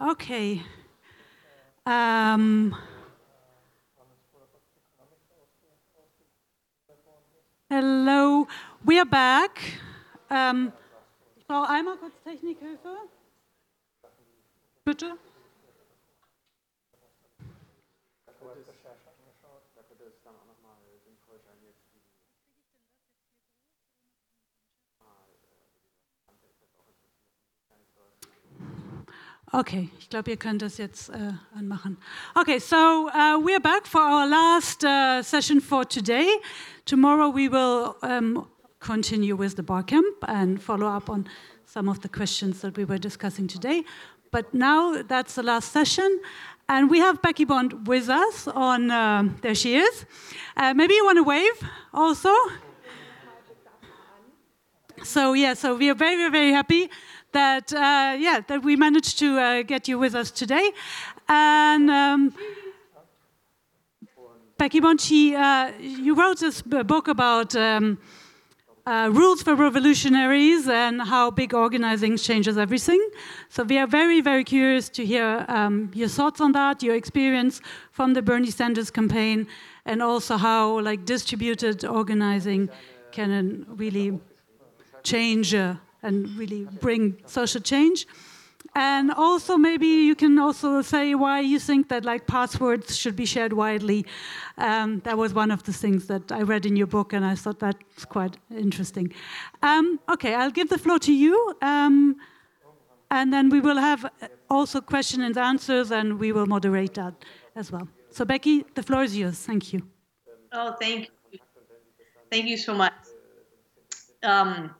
Okay. Um, hello, we are back. Um, kurz Technikhilfe. Bitte. Okay, ich glaube, ihr könnt das jetzt äh, anmachen. Okay, so uh, we're back for our last uh, session for today. Tomorrow we will um, continue with the bar camp and follow up on some of the questions that we were discussing today. But now that's the last session. And we have Becky Bond with us on, um, there she is. Uh, maybe you want to wave also? So, yeah, so we are very, very happy that uh, yeah that we managed to uh, get you with us today, and. Um, Becky Bonchi, uh, you wrote this book about um, uh, rules for revolutionaries and how big organizing changes everything. So we are very, very curious to hear um, your thoughts on that, your experience from the Bernie Sanders campaign, and also how like distributed organizing can really change uh, and really bring social change. And also, maybe you can also say why you think that like passwords should be shared widely. Um, that was one of the things that I read in your book, and I thought that's quite interesting. Um, okay, I'll give the floor to you, um, and then we will have also question and answers, and we will moderate that as well. So, Becky, the floor is yours. Thank you. Oh, thank you. Thank you so much. Um,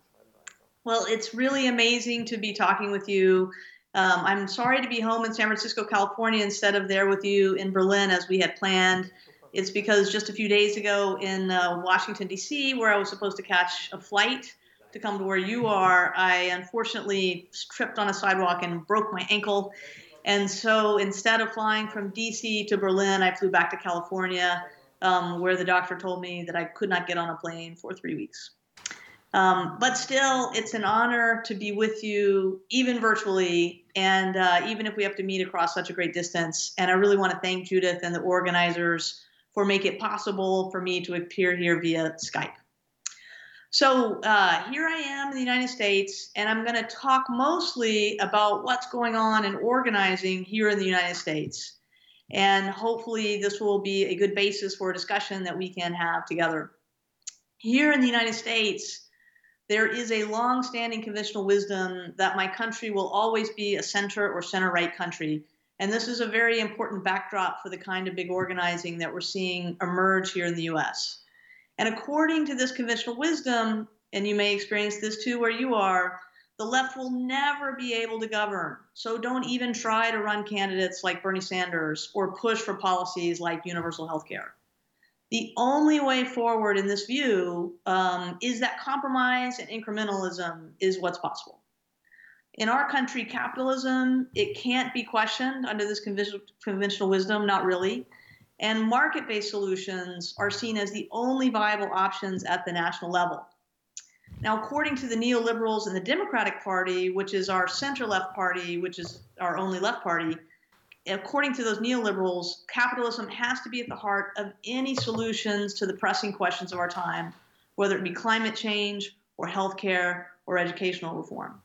well, it's really amazing to be talking with you. Um, I'm sorry to be home in San Francisco, California, instead of there with you in Berlin as we had planned. It's because just a few days ago in uh, Washington, D.C., where I was supposed to catch a flight to come to where you are, I unfortunately tripped on a sidewalk and broke my ankle. And so instead of flying from DC to Berlin, I flew back to California, um, where the doctor told me that I could not get on a plane for three weeks. Um, but still, it's an honor to be with you, even virtually, and uh, even if we have to meet across such a great distance. And I really want to thank Judith and the organizers for making it possible for me to appear here via Skype. So uh, here I am in the United States, and I'm going to talk mostly about what's going on in organizing here in the United States. And hopefully, this will be a good basis for a discussion that we can have together. Here in the United States, there is a long-standing conventional wisdom that my country will always be a center or center-right country. And this is a very important backdrop for the kind of big organizing that we're seeing emerge here in the US. And according to this conventional wisdom, and you may experience this too where you are, the left will never be able to govern. So don't even try to run candidates like Bernie Sanders or push for policies like universal health care the only way forward in this view um, is that compromise and incrementalism is what's possible. In our country, capitalism, it can't be questioned under this conventional wisdom, not really. And market based solutions are seen as the only viable options at the national level. Now, according to the neoliberals and the Democratic Party, which is our center left party, which is our only left party, according to those neoliberals, capitalism has to be at the heart of any solutions to the pressing questions of our time, whether it be climate change or healthcare or educational reform.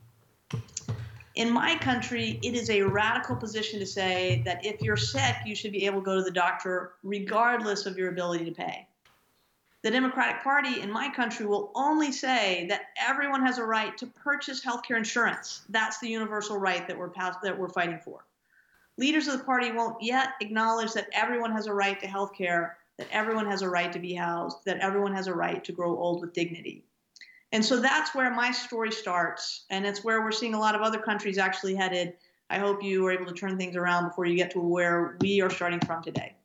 In my country, it is a radical position to say that if you're sick, you should be able to go to the doctor regardless of your ability to pay. The Democratic Party in my country will only say that everyone has a right to purchase healthcare insurance. That's the universal right that we're, that we're fighting for leaders of the party won't yet acknowledge that everyone has a right to health care, that everyone has a right to be housed, that everyone has a right to grow old with dignity. And so that's where my story starts, and it's where we're seeing a lot of other countries actually headed. I hope you are able to turn things around before you get to where we are starting from today.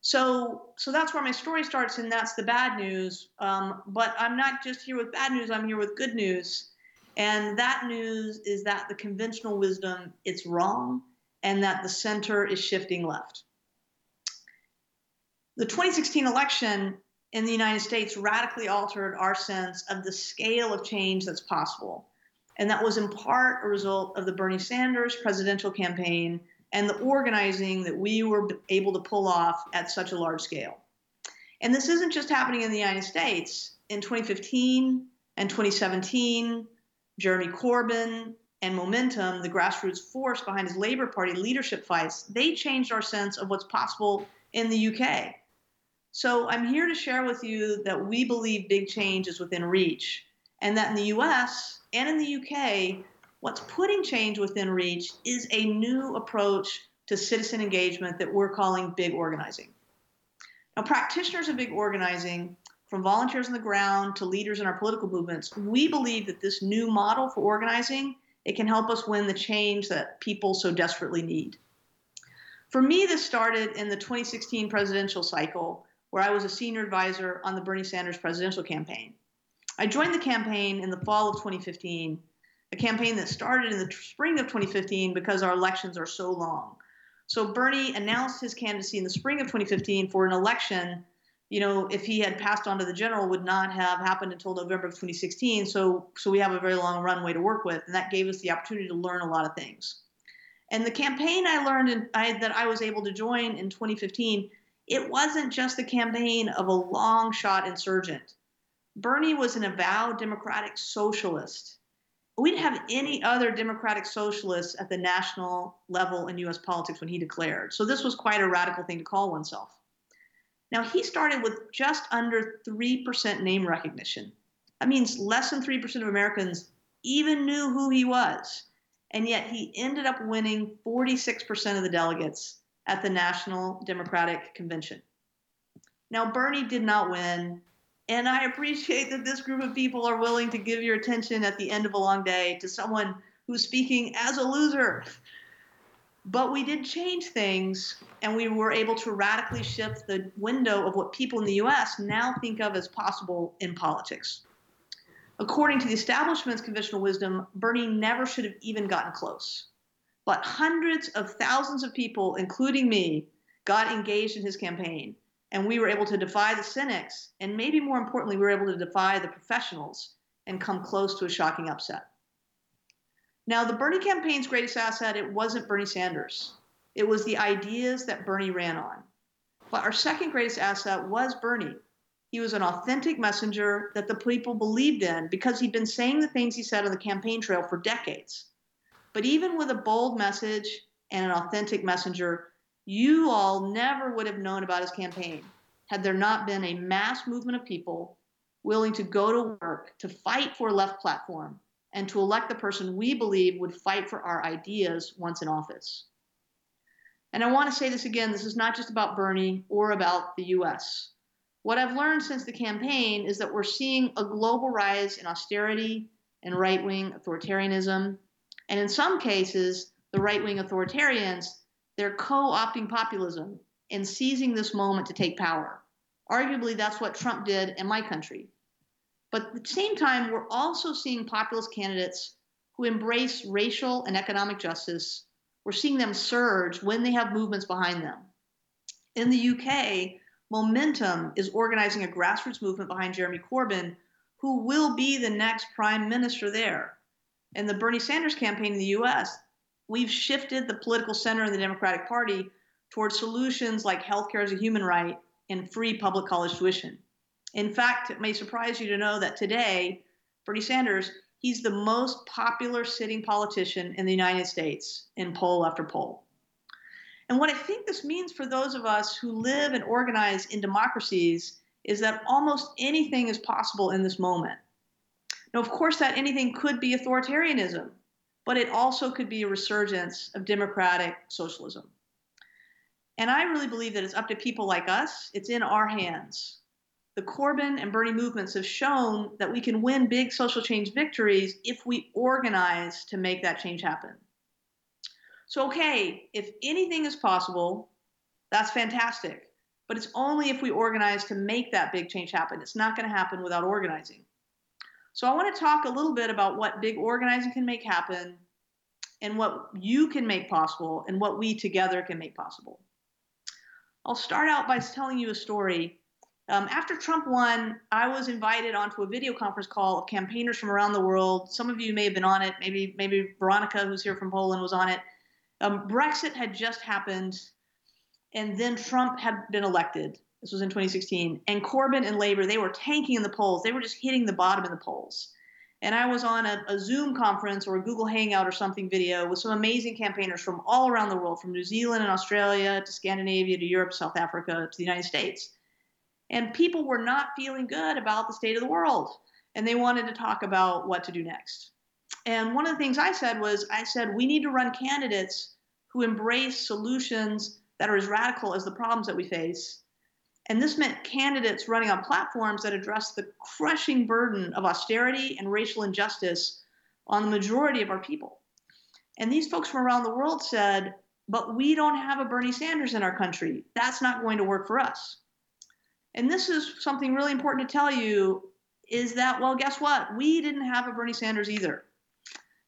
So, so that's where my story starts, and that's the bad news. Um, but I'm not just here with bad news; I'm here with good news. And that news is that the conventional wisdom it's wrong and that the center is shifting left. The 2016 election in the United States radically altered our sense of the scale of change that's possible. And that was in part a result of the Bernie Sanders presidential campaign and the organizing that we were able to pull off at such a large scale. And this isn't just happening in the United States. In 2015 and 2017, Jeremy Corbyn and Momentum, the grassroots force behind his Labour Party leadership fights, they changed our sense of what's possible in the UK. So I'm here to share with you that we believe big change is within reach, and that in the US and in the UK, what's putting change within reach is a new approach to citizen engagement that we're calling big organizing. Now, practitioners of big organizing, from volunteers on the ground to leaders in our political movements, we believe that this new model for organizing it can help us win the change that people so desperately need. For me, this started in the 2016 presidential cycle, where I was a senior advisor on the Bernie Sanders presidential campaign. I joined the campaign in the fall of 2015, a campaign that started in the spring of 2015 because our elections are so long. So Bernie announced his candidacy in the spring of 2015 for an election you know, if he had passed on to the general, would not have happened until November of 2016. So, so we have a very long runway to work with, and that gave us the opportunity to learn a lot of things. And the campaign I learned in, I, that I was able to join in 2015, it wasn't just the campaign of a long shot insurgent. Bernie was an avowed democratic socialist. We didn't have any other democratic socialists at the national level in US politics when he declared. So this was quite a radical thing to call oneself. Now, he started with just under 3% name recognition. That means less than 3% of Americans even knew who he was. And yet he ended up winning 46% of the delegates at the National Democratic Convention. Now, Bernie did not win. And I appreciate that this group of people are willing to give your attention at the end of a long day to someone who's speaking as a loser. But we did change things and we were able to radically shift the window of what people in the US now think of as possible in politics. According to the establishment's conventional wisdom, Bernie never should have even gotten close. But hundreds of thousands of people, including me, got engaged in his campaign. And we were able to defy the cynics, and maybe more importantly, we were able to defy the professionals and come close to a shocking upset. Now, the Bernie campaign's greatest asset, it wasn't Bernie Sanders. It was the ideas that Bernie ran on. But our second greatest asset was Bernie. He was an authentic messenger that the people believed in because he'd been saying the things he said on the campaign trail for decades. But even with a bold message and an authentic messenger, you all never would have known about his campaign had there not been a mass movement of people willing to go to work to fight for a left platform and to elect the person we believe would fight for our ideas once in office. And I want to say this again this is not just about Bernie or about the US. What I've learned since the campaign is that we're seeing a global rise in austerity and right wing authoritarianism. And in some cases, the right wing authoritarians, they're co opting populism and seizing this moment to take power. Arguably, that's what Trump did in my country. But at the same time, we're also seeing populist candidates who embrace racial and economic justice. We're seeing them surge when they have movements behind them. In the UK, Momentum is organizing a grassroots movement behind Jeremy Corbyn, who will be the next prime minister there. In the Bernie Sanders campaign in the US, we've shifted the political center in the Democratic Party towards solutions like healthcare as a human right and free public college tuition. In fact, it may surprise you to know that today, Bernie Sanders, he's the most popular sitting politician in the United States in poll after poll. And what I think this means for those of us who live and organize in democracies is that almost anything is possible in this moment. Now, of course, that anything could be authoritarianism, but it also could be a resurgence of democratic socialism. And I really believe that it's up to people like us, it's in our hands the Corbyn and Bernie movements have shown that we can win big social change victories if we organize to make that change happen. So, okay, if anything is possible, that's fantastic. But it's only if we organize to make that big change happen. It's not going to happen without organizing. So, I want to talk a little bit about what big organizing can make happen and what you can make possible and what we together can make possible. I'll start out by telling you a story Um, after Trump won, I was invited onto a video conference call of campaigners from around the world. Some of you may have been on it. Maybe maybe Veronica, who's here from Poland, was on it. Um, Brexit had just happened, and then Trump had been elected. This was in 2016, and Corbyn and Labour they were tanking in the polls. They were just hitting the bottom in the polls. And I was on a, a Zoom conference or a Google Hangout or something video with some amazing campaigners from all around the world, from New Zealand and Australia to Scandinavia to Europe, South Africa to the United States and people were not feeling good about the state of the world. And they wanted to talk about what to do next. And one of the things I said was I said, we need to run candidates who embrace solutions that are as radical as the problems that we face. And this meant candidates running on platforms that address the crushing burden of austerity and racial injustice on the majority of our people. And these folks from around the world said, but we don't have a Bernie Sanders in our country. That's not going to work for us. And this is something really important to tell you is that, well, guess what? We didn't have a Bernie Sanders either.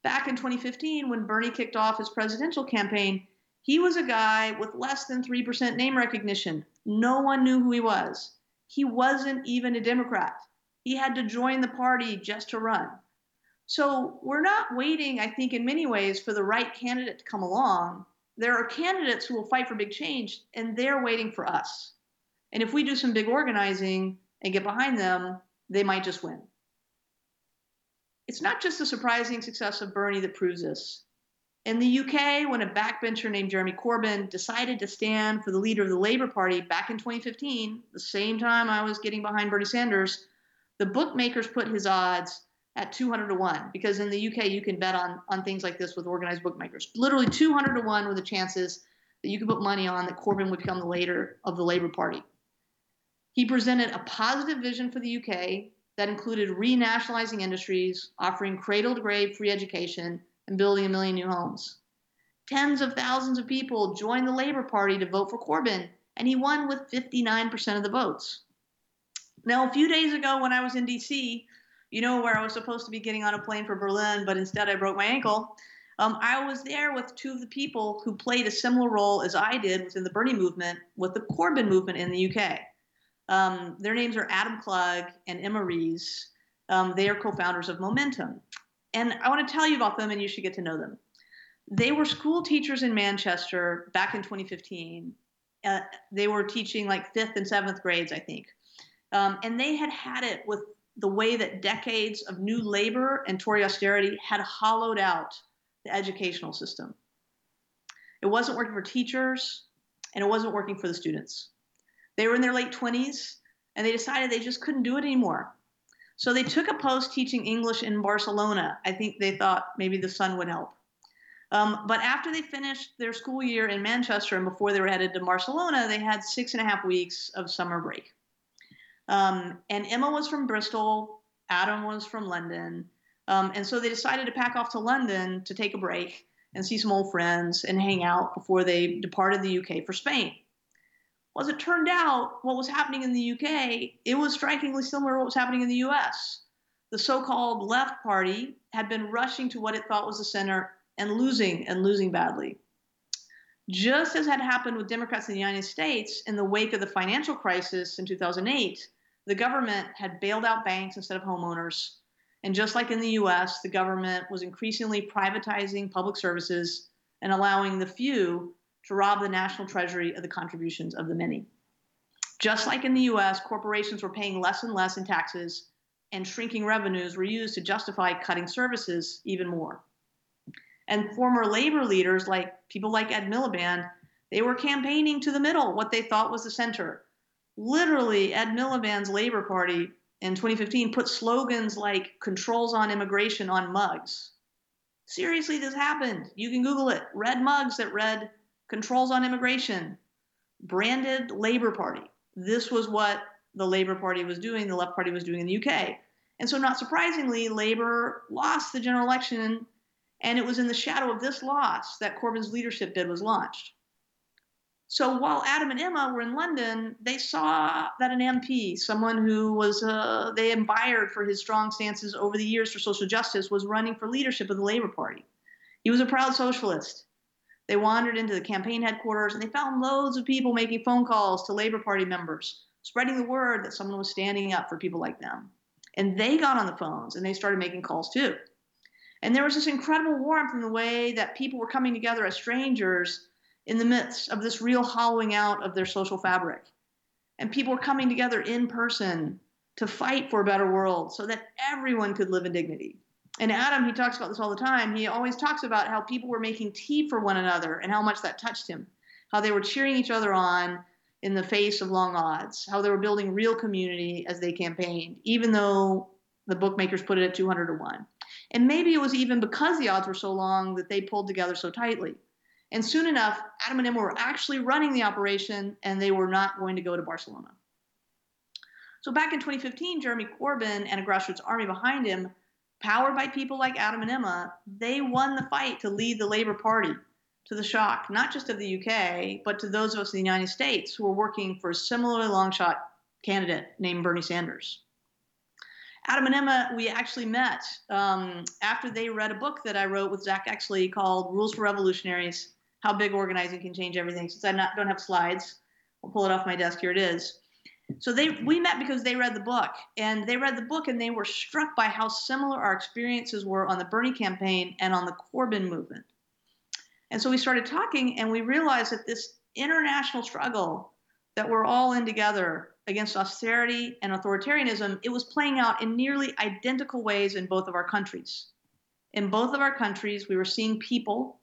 Back in 2015, when Bernie kicked off his presidential campaign, he was a guy with less than 3% name recognition. No one knew who he was. He wasn't even a Democrat. He had to join the party just to run. So we're not waiting, I think, in many ways, for the right candidate to come along. There are candidates who will fight for big change, and they're waiting for us. And if we do some big organizing and get behind them, they might just win. It's not just the surprising success of Bernie that proves this. In the UK, when a backbencher named Jeremy Corbyn decided to stand for the leader of the Labour Party back in 2015, the same time I was getting behind Bernie Sanders, the bookmakers put his odds at 200 to 1 because in the UK you can bet on, on things like this with organized bookmakers. Literally 200 to 1 were the chances that you could put money on that Corbyn would become the leader of the Labour Party. He presented a positive vision for the UK that included renationalizing industries, offering cradle to grave free education, and building a million new homes. Tens of thousands of people joined the Labour Party to vote for Corbyn, and he won with 59% of the votes. Now, a few days ago when I was in DC, you know, where I was supposed to be getting on a plane for Berlin, but instead I broke my ankle. Um, I was there with two of the people who played a similar role as I did within the Bernie movement with the Corbyn movement in the UK. Um, their names are Adam Klug and Emma Rees. Um, they are co founders of Momentum. And I want to tell you about them, and you should get to know them. They were school teachers in Manchester back in 2015. Uh, they were teaching like fifth and seventh grades, I think. Um, and they had had it with the way that decades of new labor and Tory austerity had hollowed out the educational system. It wasn't working for teachers, and it wasn't working for the students. They were in their late 20s and they decided they just couldn't do it anymore. So they took a post teaching English in Barcelona. I think they thought maybe the sun would help. Um, but after they finished their school year in Manchester and before they were headed to Barcelona, they had six and a half weeks of summer break. Um, and Emma was from Bristol, Adam was from London. Um, and so they decided to pack off to London to take a break and see some old friends and hang out before they departed the UK for Spain. Well, as it turned out, what was happening in the UK, it was strikingly similar to what was happening in the US. The so called left party had been rushing to what it thought was the center and losing and losing badly. Just as had happened with Democrats in the United States in the wake of the financial crisis in 2008, the government had bailed out banks instead of homeowners. And just like in the US, the government was increasingly privatizing public services and allowing the few to rob the national treasury of the contributions of the many. Just like in the US, corporations were paying less and less in taxes, and shrinking revenues were used to justify cutting services even more. And former labor leaders, like people like Ed Miliband, they were campaigning to the middle, what they thought was the center. Literally, Ed Miliband's Labor Party in 2015 put slogans like controls on immigration on mugs. Seriously, this happened. You can Google it. Red mugs that read controls on immigration, branded Labor Party. This was what the Labor Party was doing, the Left Party was doing in the UK. And so, not surprisingly, Labor lost the general election, and it was in the shadow of this loss that Corbyn's leadership bid was launched. So while Adam and Emma were in London, they saw that an MP, someone who was uh, they admired for his strong stances over the years for social justice, was running for leadership of the Labour Party. He was a proud socialist. They wandered into the campaign headquarters and they found loads of people making phone calls to Labor Party members, spreading the word that someone was standing up for people like them. And they got on the phones and they started making calls too. And there was this incredible warmth in the way that people were coming together as strangers in the midst of this real hollowing out of their social fabric. And people were coming together in person to fight for a better world so that everyone could live in dignity. And Adam, he talks about this all the time. He always talks about how people were making tea for one another and how much that touched him, how they were cheering each other on in the face of long odds, how they were building real community as they campaigned, even though the bookmakers put it at 200 to 1. And maybe it was even because the odds were so long that they pulled together so tightly. And soon enough, Adam and Emma were actually running the operation and they were not going to go to Barcelona. So back in 2015, Jeremy Corbyn and a grassroots army behind him, powered by people like Adam and Emma, they won the fight to lead the Labour Party to the shock, not just of the UK, but to those of us in the United States who were working for a similarly long shot candidate named Bernie Sanders. Adam and Emma, we actually met um, after they read a book that I wrote with Zack Exley called Rules for Revolutionaries How Big Organizing Can Change Everything. Since I not, don't have slides, I'll pull it off my desk. Here it is. So they we met because they read the book, and they read the book and they were struck by how similar our experiences were on the Bernie campaign and on the Corbyn movement. And so we started talking, and we realized that this international struggle that we're all in together against austerity and authoritarianism, it was playing out in nearly identical ways in both of our countries. In both of our countries, we were seeing people,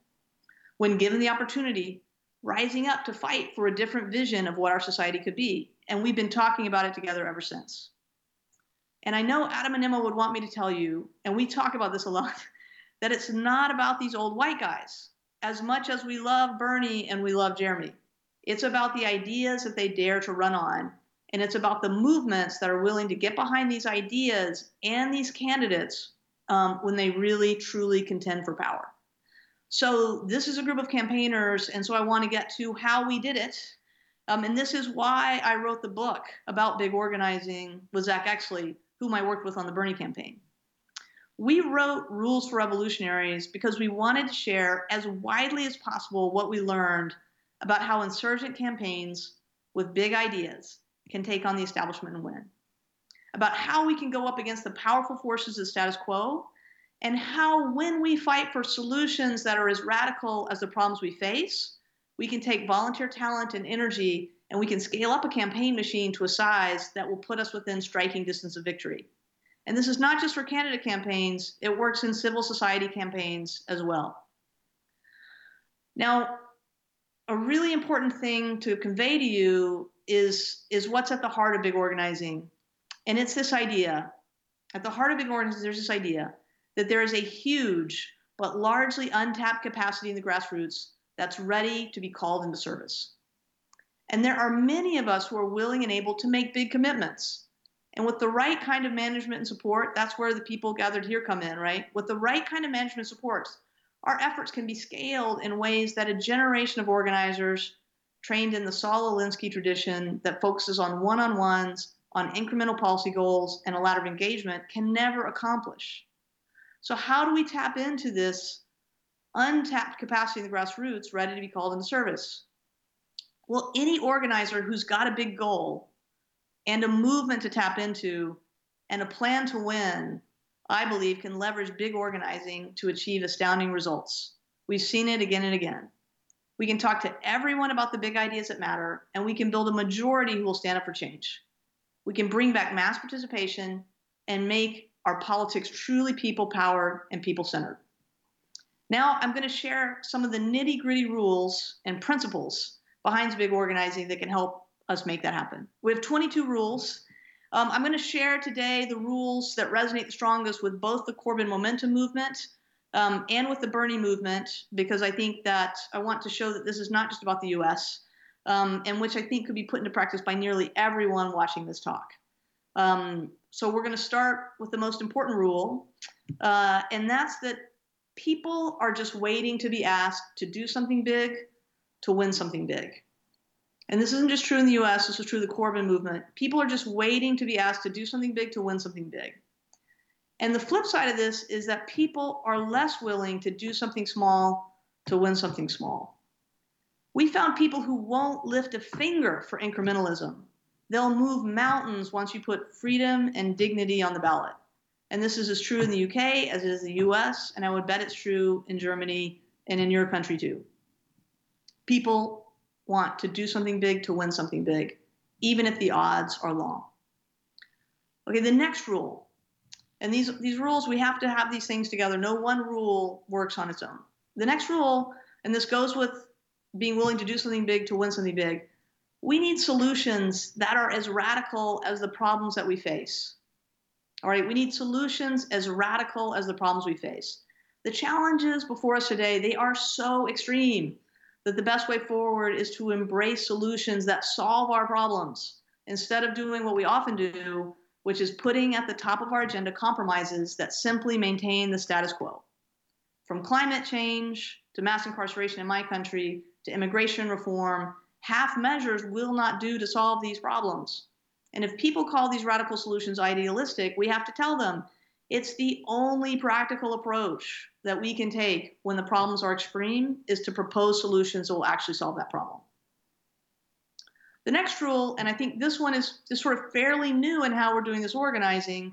when given the opportunity, rising up to fight for a different vision of what our society could be. And we've been talking about it together ever since. And I know Adam and Emma would want me to tell you, and we talk about this a lot, that it's not about these old white guys as much as we love Bernie and we love Jeremy. It's about the ideas that they dare to run on. And it's about the movements that are willing to get behind these ideas and these candidates um, when they really, truly contend for power. So, this is a group of campaigners. And so, I want to get to how we did it. Um, and this is why I wrote the book about big organizing with Zack Exley, whom I worked with on the Bernie campaign. We wrote Rules for Revolutionaries because we wanted to share as widely as possible what we learned about how insurgent campaigns with big ideas can take on the establishment and win, about how we can go up against the powerful forces of status quo, and how when we fight for solutions that are as radical as the problems we face, we can take volunteer talent and energy and we can scale up a campaign machine to a size that will put us within striking distance of victory. And this is not just for candidate campaigns, it works in civil society campaigns as well. Now, a really important thing to convey to you is, is what's at the heart of big organizing. And it's this idea at the heart of big organizing, there's this idea that there is a huge but largely untapped capacity in the grassroots that's ready to be called into service. And there are many of us who are willing and able to make big commitments and with the right kind of management and support, that's where the people gathered here come in, right? With the right kind of management supports, our efforts can be scaled in ways that a generation of organizers trained in the Saul Alinsky tradition that focuses on one on ones, on incremental policy goals, and a ladder of engagement can never accomplish. So, how do we tap into this untapped capacity in the grassroots ready to be called into service? Well, any organizer who's got a big goal and a movement to tap into and a plan to win, I believe, can leverage big organizing to achieve astounding results. We've seen it again and again. We can talk to everyone about the big ideas that matter, and we can build a majority who will stand up for change. We can bring back mass participation and make our politics truly people powered and people centered. Now, I'm going to share some of the nitty gritty rules and principles behind big organizing that can help us make that happen. We have 22 rules. Um, I'm going to share today the rules that resonate the strongest with both the Corbyn Momentum movement um, and with the Bernie movement, because I think that I want to show that this is not just about the US, um, and which I think could be put into practice by nearly everyone watching this talk. Um, so we're going to start with the most important rule, uh, and that's that people are just waiting to be asked to do something big to win something big and this isn't just true in the US, this is true of the Corbyn movement. People are just waiting to be asked to do something big to win something big. And the flip side of this is that people are less willing to do something small to win something small. We found people who won't lift a finger for incrementalism, they'll move mountains once you put freedom and dignity on the ballot. And this is as true in the UK as it is in the US, and I would bet it's true in Germany and in your country too. People want to do something big to win something big, even if the odds are long. Okay, the next rule. And these, these rules, we have to have these things together. No one rule works on its own. The next rule, and this goes with being willing to do something big to win something big, we need solutions that are as radical as the problems that we face. All right, we need solutions as radical as the problems we face. The challenges before us today, they are so extreme that the best way forward is to embrace solutions that solve our problems instead of doing what we often do, which is putting at the top of our agenda compromises that simply maintain the status quo. From climate change to mass incarceration in my country to immigration reform, half measures will not do to solve these problems. And if people call these radical solutions idealistic, we have to tell them it's the only practical approach that we can take when the problems are extreme is to propose solutions that will actually solve that problem. The next rule, and I think this one is, is sort of fairly new in how we're doing this organizing,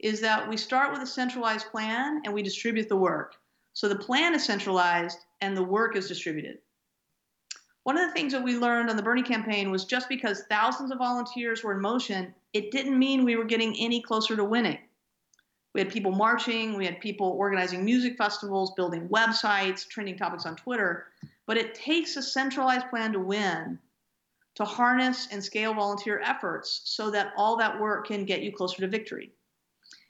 is that we start with a centralized plan and we distribute the work. So the plan is centralized and the work is distributed. One of the things that we learned on the Bernie campaign was just because thousands of volunteers were in motion, it didn't mean we were getting any closer to winning. We had people marching, we had people organizing music festivals, building websites, trending topics on Twitter, but it takes a centralized plan to win to harness and scale volunteer efforts so that all that work can get you closer to victory.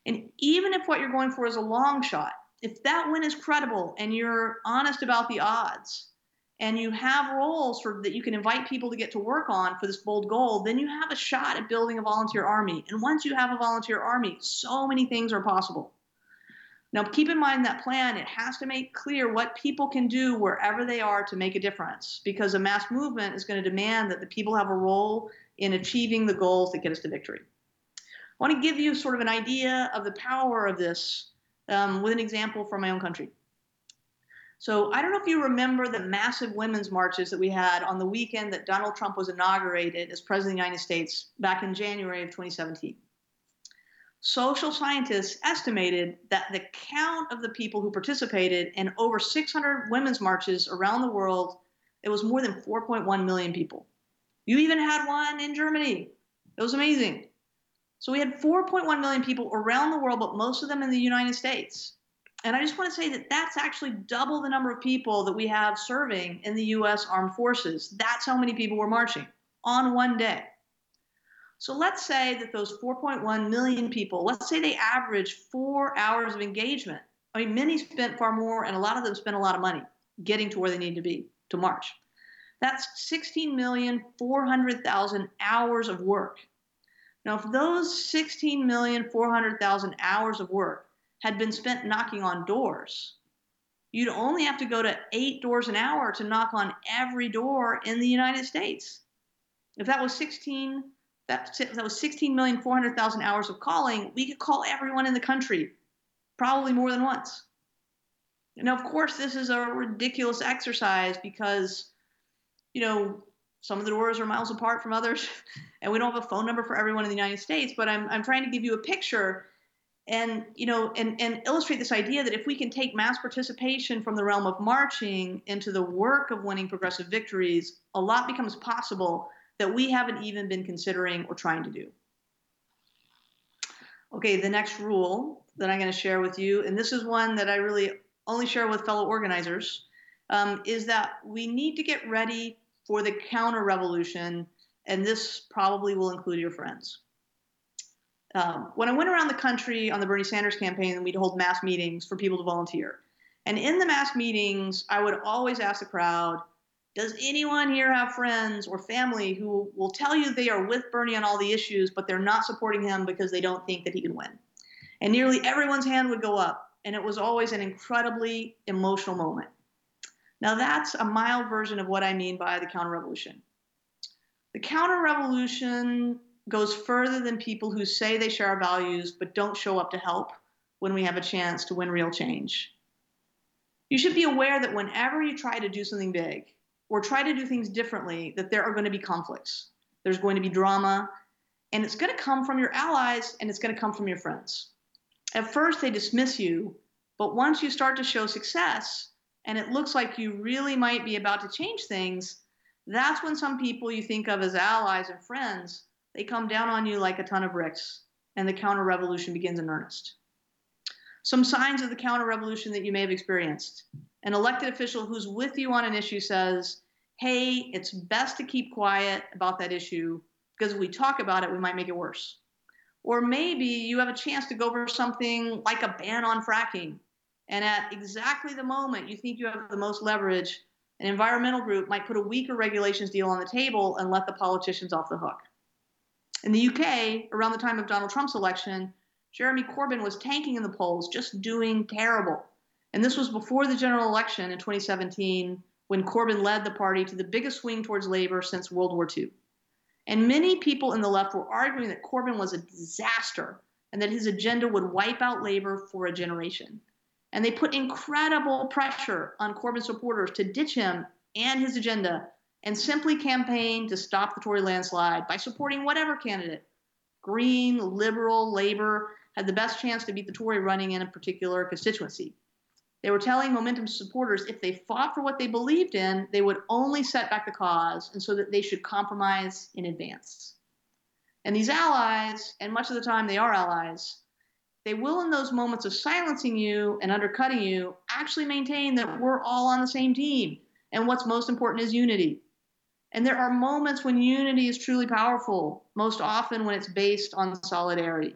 And even if what you're going for is a long shot, if that win is credible and you're honest about the odds, and you have roles for, that you can invite people to get to work on for this bold goal, then you have a shot at building a volunteer army. And once you have a volunteer army, so many things are possible. Now, keep in mind that plan, it has to make clear what people can do wherever they are to make a difference because a mass movement is going to demand that the people have a role in achieving the goals that get us to victory. I want to give you sort of an idea of the power of this um, with an example from my own country. So I don't know if you remember the massive women's marches that we had on the weekend that Donald Trump was inaugurated as President of the United States back in January of 2017 social scientists estimated that the count of the people who participated in over 600 women's marches around the world, it was more than 4.1 million people. You even had one in Germany. It was amazing. So we had 4.1 million people around the world, but most of them in the United States. And I just want to say that that's actually double the number of people that we have serving in the US armed forces. That's how many people were marching on one day. So let's say that those 4.1 million people, let's say they average four hours of engagement. I mean, many spent far more, and a lot of them spent a lot of money getting to where they need to be to march. That's 16,400,000 hours of work. Now, if those 16,400,000 hours of work had been spent knocking on doors, you'd only have to go to eight doors an hour to knock on every door in the United States. If that was 16 that, that was 16,400,000 hours of calling, we could call everyone in the country, probably more than once. Now, of course, this is a ridiculous exercise because, you know, some of the doors are miles apart from others, and we don't have a phone number for everyone in the United States. But I'm, I'm trying to give you a picture and you know and, and illustrate this idea that if we can take mass participation from the realm of marching into the work of winning progressive victories a lot becomes possible that we haven't even been considering or trying to do. Okay, the next rule that I'm going to share with you, and this is one that I really only share with fellow organizers, um, is that we need to get ready for the counter revolution, and this probably will include your friends. Um, when I went around the country on the Bernie Sanders campaign, we'd hold mass meetings for people to volunteer. And in the mass meetings, I would always ask the crowd, does anyone here have friends or family who will tell you they are with Bernie on all the issues, but they're not supporting him because they don't think that he can win? And nearly everyone's hand would go up, and it was always an incredibly emotional moment. Now, that's a mild version of what I mean by the counter revolution. The counter revolution goes further than people who say they share our values but don't show up to help when we have a chance to win real change. You should be aware that whenever you try to do something big, or try to do things differently, that there are going to be conflicts. There's going to be drama, And it's going to come from your allies and it's going to come from your friends. At first, they dismiss you, but once you start to show success and it looks like you really might be about to change things, that's when some people you think of as allies and friends, they come down on you like a ton of bricks and the counter revolution begins in earnest. Some signs of the counter revolution that you may have experienced. An elected official who's with you on an issue says, Hey, it's best to keep quiet about that issue because if we talk about it, we might make it worse. Or maybe you have a chance to go over something like a ban on fracking. And at exactly the moment you think you have the most leverage, an environmental group might put a weaker regulations deal on the table and let the politicians off the hook. In the UK, around the time of Donald Trump's election, Jeremy Corbyn was tanking in the polls, just doing terrible. And this was before the general election in 2017 when Corbyn led the party to the biggest swing towards labor since World War II. And many people in the left were arguing that Corbyn was a disaster and that his agenda would wipe out labor for a generation. And they put incredible pressure on Corbyn supporters to ditch him and his agenda and simply campaign to stop the Tory landslide by supporting whatever candidate Green, Liberal, Labor had the best chance to beat the Tory running in a particular constituency. They were telling Momentum supporters if they fought for what they believed in, they would only set back the cause, and so that they should compromise in advance. And these allies, and much of the time they are allies, they will, in those moments of silencing you and undercutting you, actually maintain that we're all on the same team. And what's most important is unity. And there are moments when unity is truly powerful, most often when it's based on solidarity.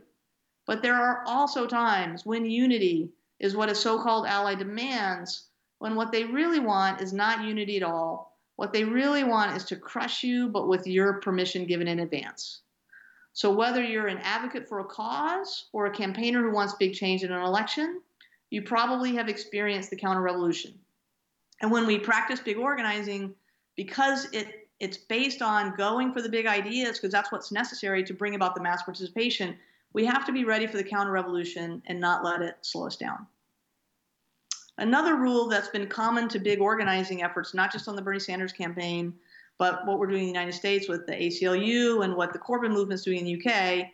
But there are also times when unity is what a so called ally demands, when what they really want is not unity at all. What they really want is to crush you, but with your permission given in advance. So, whether you're an advocate for a cause or a campaigner who wants big change in an election, you probably have experienced the counter revolution. And when we practice big organizing, because it it's based on going for the big ideas because that's what's necessary to bring about the mass participation. We have to be ready for the counter revolution and not let it slow us down. Another rule that's been common to big organizing efforts, not just on the Bernie Sanders campaign, but what we're doing in the United States with the ACLU and what the Corbyn movement's doing in the UK,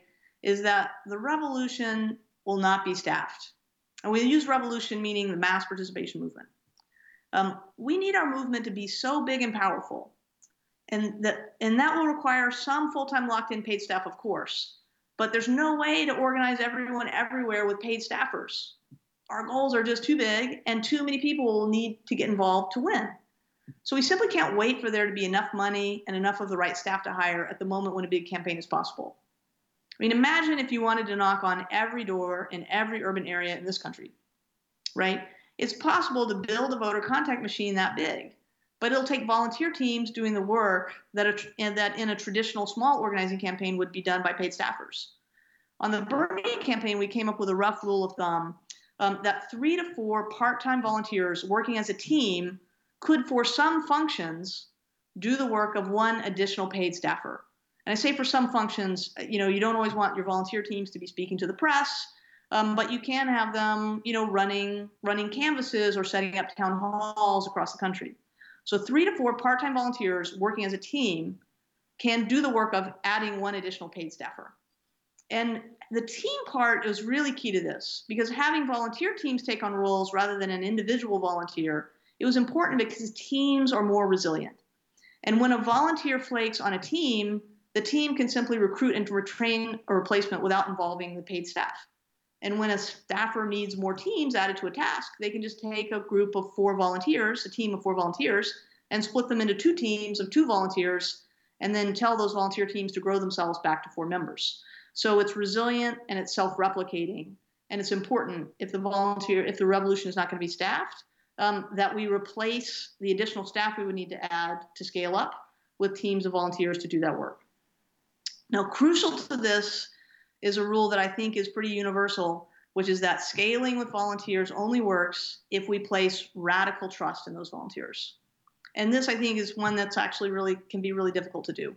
is that the revolution will not be staffed. And we use revolution meaning the mass participation movement. Um, we need our movement to be so big and powerful and that and that will require some full-time locked-in paid staff, of course. But there's no way to organize everyone everywhere with paid staffers. Our goals are just too big, and too many people will need to get involved to win. So we simply can't wait for there to be enough money and enough of the right staff to hire at the moment when a big campaign is possible. I mean, imagine if you wanted to knock on every door in every urban area in this country, right? It's possible to build a voter contact machine that big but it'll take volunteer teams doing the work that, a, that in a traditional small organizing campaign would be done by paid staffers. On the Bernie campaign, we came up with a rough rule of thumb um, that three to four part-time volunteers working as a team could, for some functions, do the work of one additional paid staffer. And I say for some functions, you know, you don't always want your volunteer teams to be speaking to the press, um, but you can have them, you know, running running canvasses or setting up town halls across the country. So three to four part-time volunteers working as a team can do the work of adding one additional paid staffer. And the team part is really key to this because having volunteer teams take on roles rather than an individual volunteer, it was important because teams are more resilient. And when a volunteer flakes on a team, the team can simply recruit and retrain a replacement without involving the paid staff. And when a staffer needs more teams added to a task, they can just take a group of four volunteers, a team of four volunteers, and split them into two teams of two volunteers, and then tell those volunteer teams to grow themselves back to four members. So it's resilient and it's self-replicating, and it's important if the volunteer, if the revolution is not going to be staffed, um, that we replace the additional staff we would need to add to scale up with teams of volunteers to do that work. Now, crucial to this is a rule that I think is pretty universal, which is that scaling with volunteers only works if we place radical trust in those volunteers. And this, I think, is one that's actually really can be really difficult to do.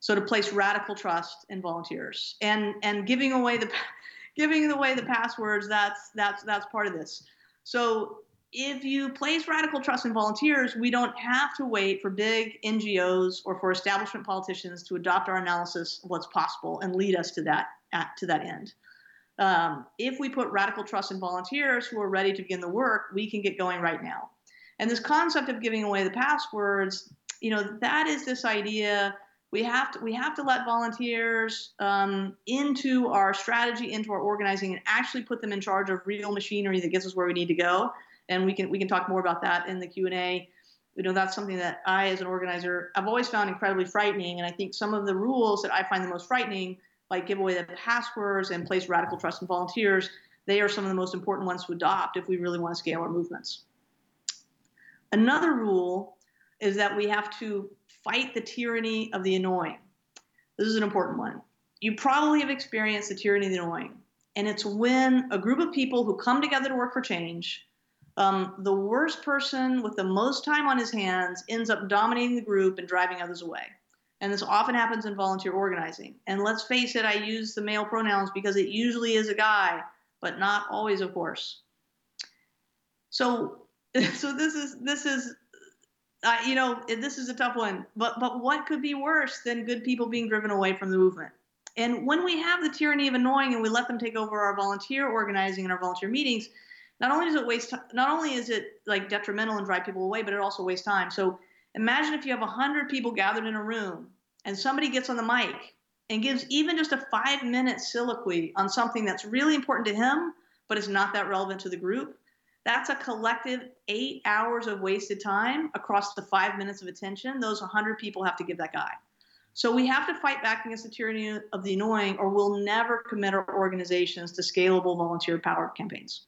So to place radical trust in volunteers and and giving away the giving away the passwords that's that's that's part of this. So if you place radical trust in volunteers, we don't have to wait for big NGOs or for establishment politicians to adopt our analysis of what's possible and lead us to that to that end. Um, if we put radical trust in volunteers who are ready to begin the work, we can get going right now. And this concept of giving away the passwords, you know, that is this idea we have to we have to let volunteers um, into our strategy, into our organizing, and actually put them in charge of real machinery that gets us where we need to go. And we can we can talk more about that in the Q and A. You know, that's something that I, as an organizer, I've always found incredibly frightening. And I think some of the rules that I find the most frightening, like give away the passwords and place radical trust in volunteers, they are some of the most important ones to adopt if we really want to scale our movements. Another rule is that we have to fight the tyranny of the annoying. This is an important one. You probably have experienced the tyranny of the annoying, and it's when a group of people who come together to work for change, um, the worst person with the most time on his hands ends up dominating the group and driving others away. And this often happens in volunteer organizing. And let's face it, I use the male pronouns because it usually is a guy, but not always, of course. So, so this is this is uh, you know, this is a tough one. But but what could be worse than good people being driven away from the movement? And when we have the tyranny of annoying and we let them take over our volunteer organizing and our volunteer meetings, not only does it waste, not only is it like detrimental and drive people away, but it also wastes time. So imagine if you have a hundred people gathered in a room and somebody gets on the mic and gives even just a five minute soliloquy on something that's really important to him, but is not that relevant to the group that's a collective eight hours of wasted time across the five minutes of attention. Those 100 people have to give that guy. So we have to fight back against the tyranny of the annoying, or we'll never commit our organizations to scalable volunteer power campaigns.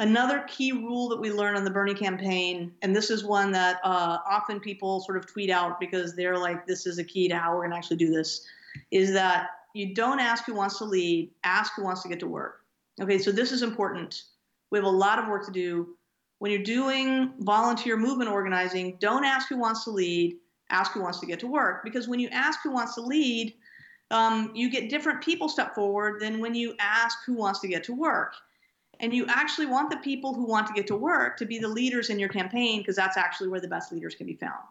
Another key rule that we learned on the Bernie campaign, and this is one that uh, often people sort of tweet out because they're like, this is a key to how we're going to actually do this, is that you don't ask who wants to lead, ask who wants to get to work. Okay, so this is important. We have a lot of work to do. When you're doing volunteer movement organizing, don't ask who wants to lead, ask who wants to get to work. Because when you ask who wants to lead, um, you get different people step forward than when you ask who wants to get to work. And you actually want the people who want to get to work to be the leaders in your campaign because that's actually where the best leaders can be found.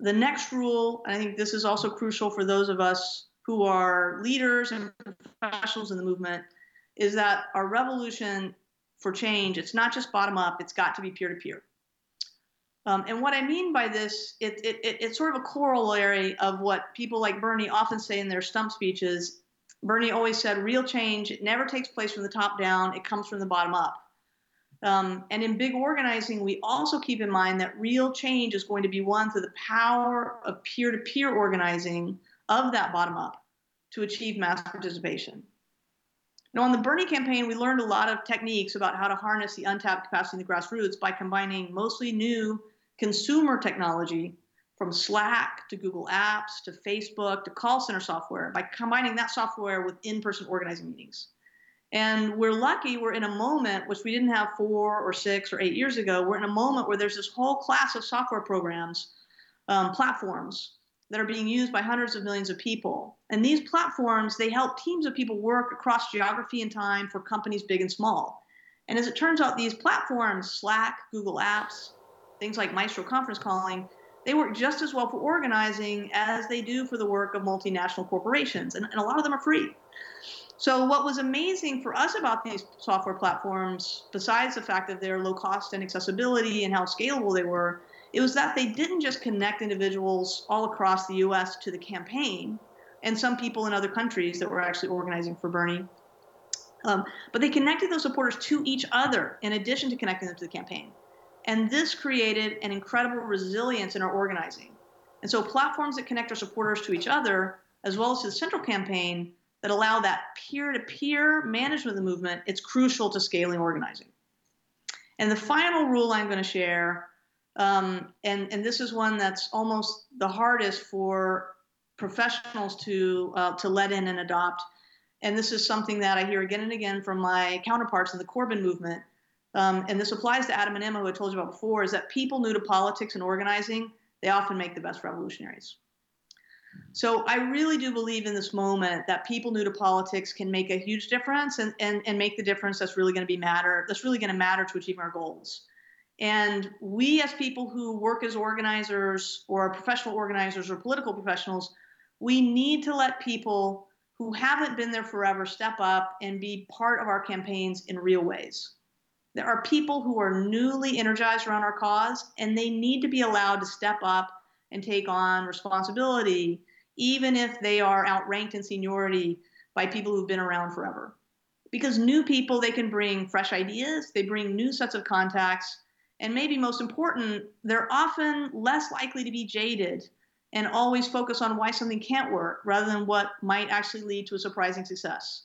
The next rule, and I think this is also crucial for those of us who are leaders and professionals in the movement, is that our revolution for change, it's not just bottom up, it's got to be peer to peer. and what I mean by this, it, it, it, it's sort of a corollary of what people like Bernie often say in their stump speeches. Bernie always said, real change, never takes place from the top down, it comes from the bottom up. Um, and in big organizing, we also keep in mind that real change is going to be won through the power of peer to peer organizing of that bottom up to achieve mass participation. Now, on the Bernie campaign, we learned a lot of techniques about how to harness the untapped capacity in the grassroots by combining mostly new consumer technology from Slack to Google Apps to Facebook to call center software, by combining that software with in person organizing meetings. And we're lucky we're in a moment which we didn't have four or six or eight years ago. We're in a moment where there's this whole class of software programs, um, platforms that are being used by hundreds of millions of people. And these platforms, they help teams of people work across geography and time for companies big and small. And as it turns out, these platforms, Slack, Google Apps, things like Maestro conference calling, they work just as well for organizing as they do for the work of multinational corporations. And, and a lot of them are free. So, what was amazing for us about these software platforms, besides the fact that they're low cost and accessibility and how scalable they were, it was that they didn't just connect individuals all across the US to the campaign and some people in other countries that were actually organizing for Bernie. Um, but they connected those supporters to each other in addition to connecting them to the campaign. And this created an incredible resilience in our organizing. And so, platforms that connect our supporters to each other, as well as to the central campaign, that allow that peer to peer management of the movement, it's crucial to scaling organizing. And the final rule I'm going to share um, and, and this is one that's almost the hardest for professionals to, uh, to let in and adopt. And this is something that I hear again and again from my counterparts in the Corbyn movement. Um, and this applies to Adam and Emma, who I told you about before, is that people new to politics and organizing, they often make the best revolutionaries. So I really do believe in this moment that people new to politics can make a huge difference and, and, and make the difference that's really going to be matter, that's really going to matter to achieving our goals. And we as people who work as organizers or professional organizers or political professionals, we need to let people who haven't been there forever step up and be part of our campaigns in real ways. There are people who are newly energized around our cause, and they need to be allowed to step up and take on responsibility even if they are outranked in seniority by people who've been around forever. Because new people, they can bring fresh ideas, they bring new sets of contacts, and maybe most important, they're often less likely to be jaded and always focus on why something can't work rather than what might actually lead to a surprising success.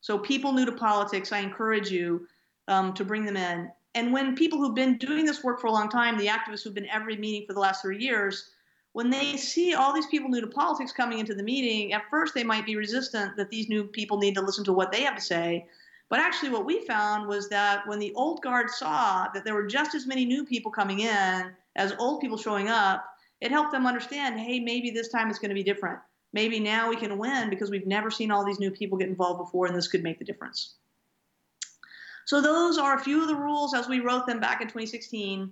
So, people new to politics, I encourage you um, to bring them in. And when people who've been doing this work for a long time, the activists who've been every meeting for the last three years, when they see all these people new to politics coming into the meeting, at first they might be resistant that these new people need to listen to what they have to say. But actually, what we found was that when the old guard saw that there were just as many new people coming in as old people showing up, it helped them understand hey, maybe this time it's going to be different. Maybe now we can win because we've never seen all these new people get involved before, and this could make the difference. So, those are a few of the rules as we wrote them back in 2016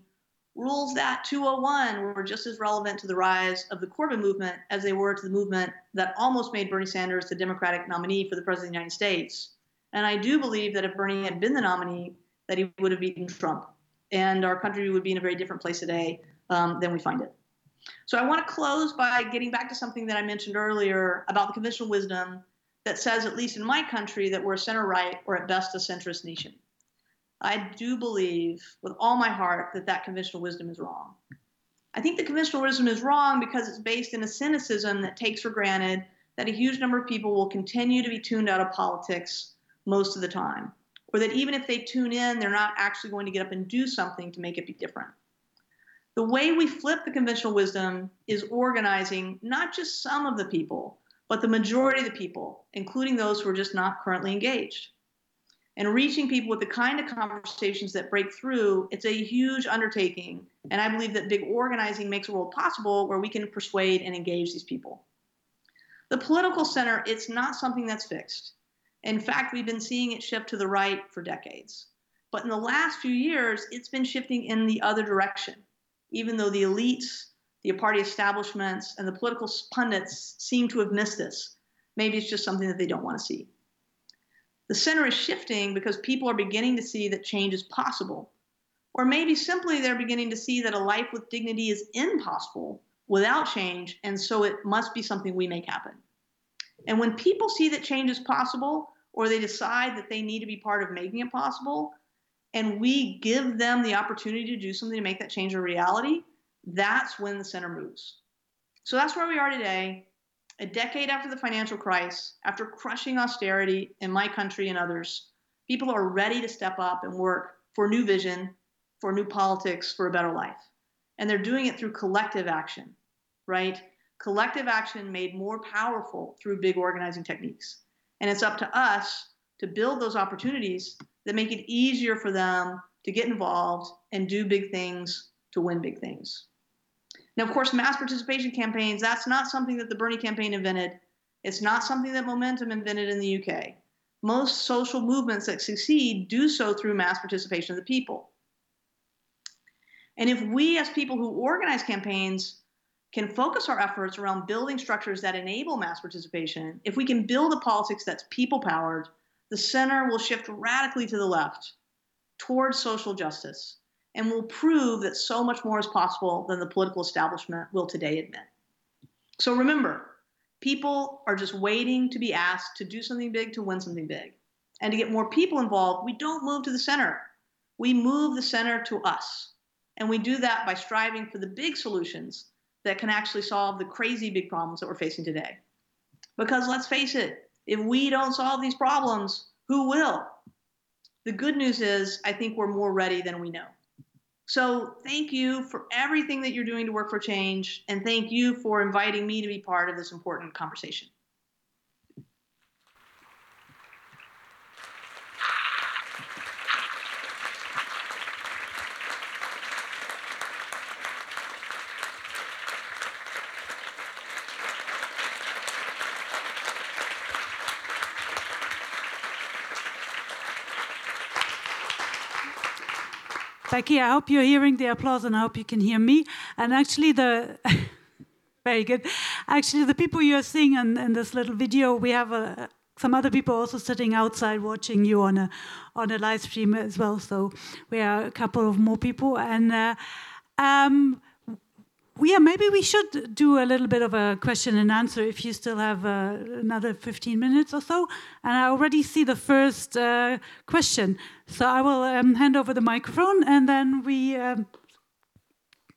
rules that 201 were just as relevant to the rise of the Corbyn movement as they were to the movement that almost made Bernie Sanders the Democratic nominee for the President of the United States. And I do believe that if Bernie had been the nominee, that he would have beaten Trump. And our country would be in a very different place today um, than we find it. So I want to close by getting back to something that I mentioned earlier about the conventional wisdom that says, at least in my country, that we're a center right or at best a centrist nation. I do believe with all my heart that that conventional wisdom is wrong. I think the conventional wisdom is wrong because it's based in a cynicism that takes for granted that a huge number of people will continue to be tuned out of politics most of the time, or that even if they tune in, they're not actually going to get up and do something to make it be different. The way we flip the conventional wisdom is organizing not just some of the people, but the majority of the people, including those who are just not currently engaged and reaching people with the kind of conversations that break through, it's a huge undertaking. And I believe that big organizing makes a world possible where we can persuade and engage these people. The political center, it's not something that's fixed. In fact, we've been seeing it shift to the right for decades. But in the last few years, it's been shifting in the other direction, even though the elites, the party establishments, and the political pundits seem to have missed this. Maybe it's just something that they don't want to see. The center is shifting because people are beginning to see that change is possible. Or maybe simply they're beginning to see that a life with dignity is impossible without change, and so it must be something we make happen. And when people see that change is possible, or they decide that they need to be part of making it possible, and we give them the opportunity to do something to make that change a reality, that's when the center moves. So that's where we are today a decade after the financial crisis, after crushing austerity in my country and others, people are ready to step up and work for new vision, for new politics, for a better life. And they're doing it through collective action, right? Collective action made more powerful through big organizing techniques. And it's up to us to build those opportunities that make it easier for them to get involved and do big things to win big things. Now, of course, mass participation campaigns, that's not something that the Bernie campaign invented. It's not something that Momentum invented in the UK. Most social movements that succeed do so through mass participation of the people. And if we, as people who organize campaigns, can focus our efforts around building structures that enable mass participation, if we can build a politics that's people powered, the center will shift radically to the left towards social justice and will prove that so much more is possible than the political establishment will today admit. So remember, people are just waiting to be asked to do something big to win something big. And to get more people involved, we don't move to the center. We move the center to us. And we do that by striving for the big solutions that can actually solve the crazy big problems that we're facing today. Because let's face it, if we don't solve these problems, who will? The good news is, I think we're more ready than we know. So thank you for everything that you're doing to work for change, and thank you for inviting me to be part of this important conversation. Becky, I hope you're hearing the applause and I hope you can hear me. And actually, the very good. Actually, the people you're seeing in, in this little video, we have a, some other people also sitting outside watching you on a on a live stream as well. So we are a couple of more people, and uh, um, yeah, maybe we should do a little bit of a question and answer if you still have uh, another 15 minutes or so. And I already see the first uh, question, so I will um, hand over the microphone and then we um,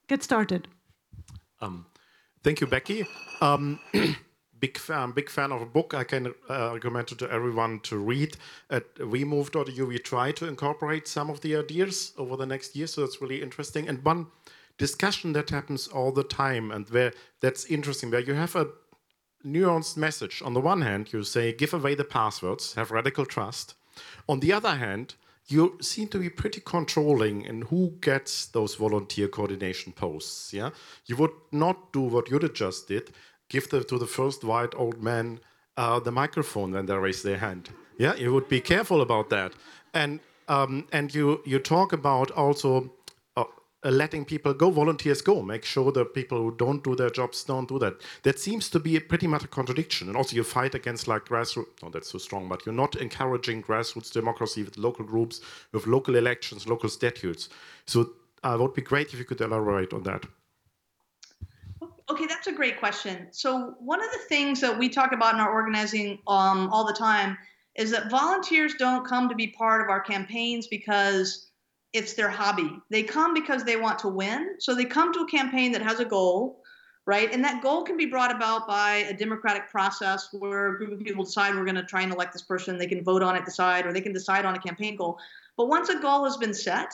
get started. Um, thank you, Becky. Um, big fan, big fan of a book. I can uh, recommend it to everyone to read. At WeMove.eu, we try to incorporate some of the ideas over the next year, so it's really interesting. And one discussion that happens all the time, and where that's interesting, where you have a nuanced message. On the one hand, you say, give away the passwords, have radical trust. On the other hand, you seem to be pretty controlling in who gets those volunteer coordination posts. Yeah, you would not do what you just did give the, to the first white old man uh, the microphone when they raise their hand. Yeah, you would be careful about that. And um, and you you talk about also letting people go, volunteers go. Make sure that people who don't do their jobs don't do that. That seems to be a pretty much a contradiction. And also, you fight against like grassroots. No, that's too strong. But you're not encouraging grassroots democracy with local groups, with local elections, local statutes. So uh, it would be great if you could elaborate on that. Okay, that's a great question. So one of the things that we talk about in our organizing um, all the time is that volunteers don't come to be part of our campaigns because it's their hobby. They come because they want to win. So they come to a campaign that has a goal, right? And that goal can be brought about by a democratic process where a group of people decide we're going to try and elect this person. They can vote on it, decide, or they can decide on a campaign goal. But once a goal has been set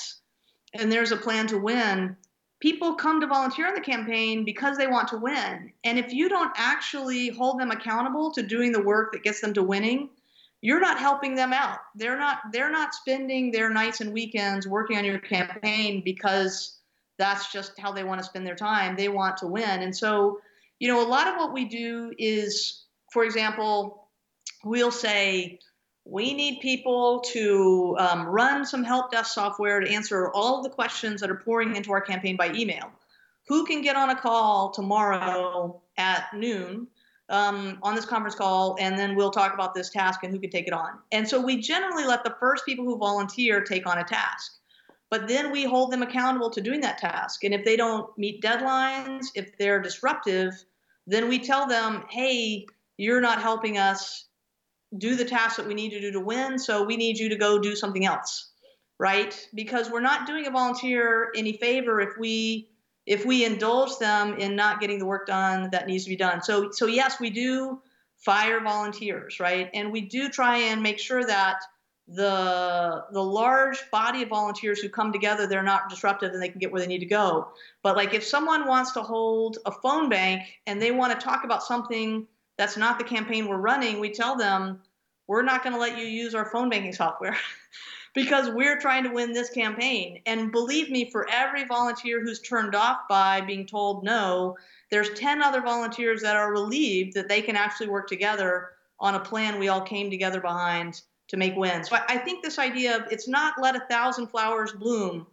and there's a plan to win, people come to volunteer in the campaign because they want to win. And if you don't actually hold them accountable to doing the work that gets them to winning, you're not helping them out. They're not they're not spending their nights and weekends working on your campaign because that's just how they want to spend their time. They want to win. And so, you know, a lot of what we do is for example, we'll say we need people to um, run some help desk software to answer all the questions that are pouring into our campaign by email. Who can get on a call tomorrow at noon um, on this conference call, and then we'll talk about this task and who can take it on. And so we generally let the first people who volunteer take on a task. But then we hold them accountable to doing that task. And if they don't meet deadlines, if they're disruptive, then we tell them, hey, you're not helping us do the task that we need to do to win. So we need you to go do something else, right? Because we're not doing a volunteer any favor if we if we indulge them in not getting the work done that needs to be done. So so yes, we do fire volunteers, right? And we do try and make sure that the the large body of volunteers who come together they're not disruptive and they can get where they need to go but like if someone wants to hold a phone bank and they want to talk about something that's not the campaign we're running, we tell them we're not going to let you use our phone banking software because we're trying to win this campaign. And believe me, for every volunteer who's turned off by being told no, there's 10 other volunteers that are relieved that they can actually work together on a plan we all came together behind to make wins. So I think this idea of it's not let a thousand flowers bloom.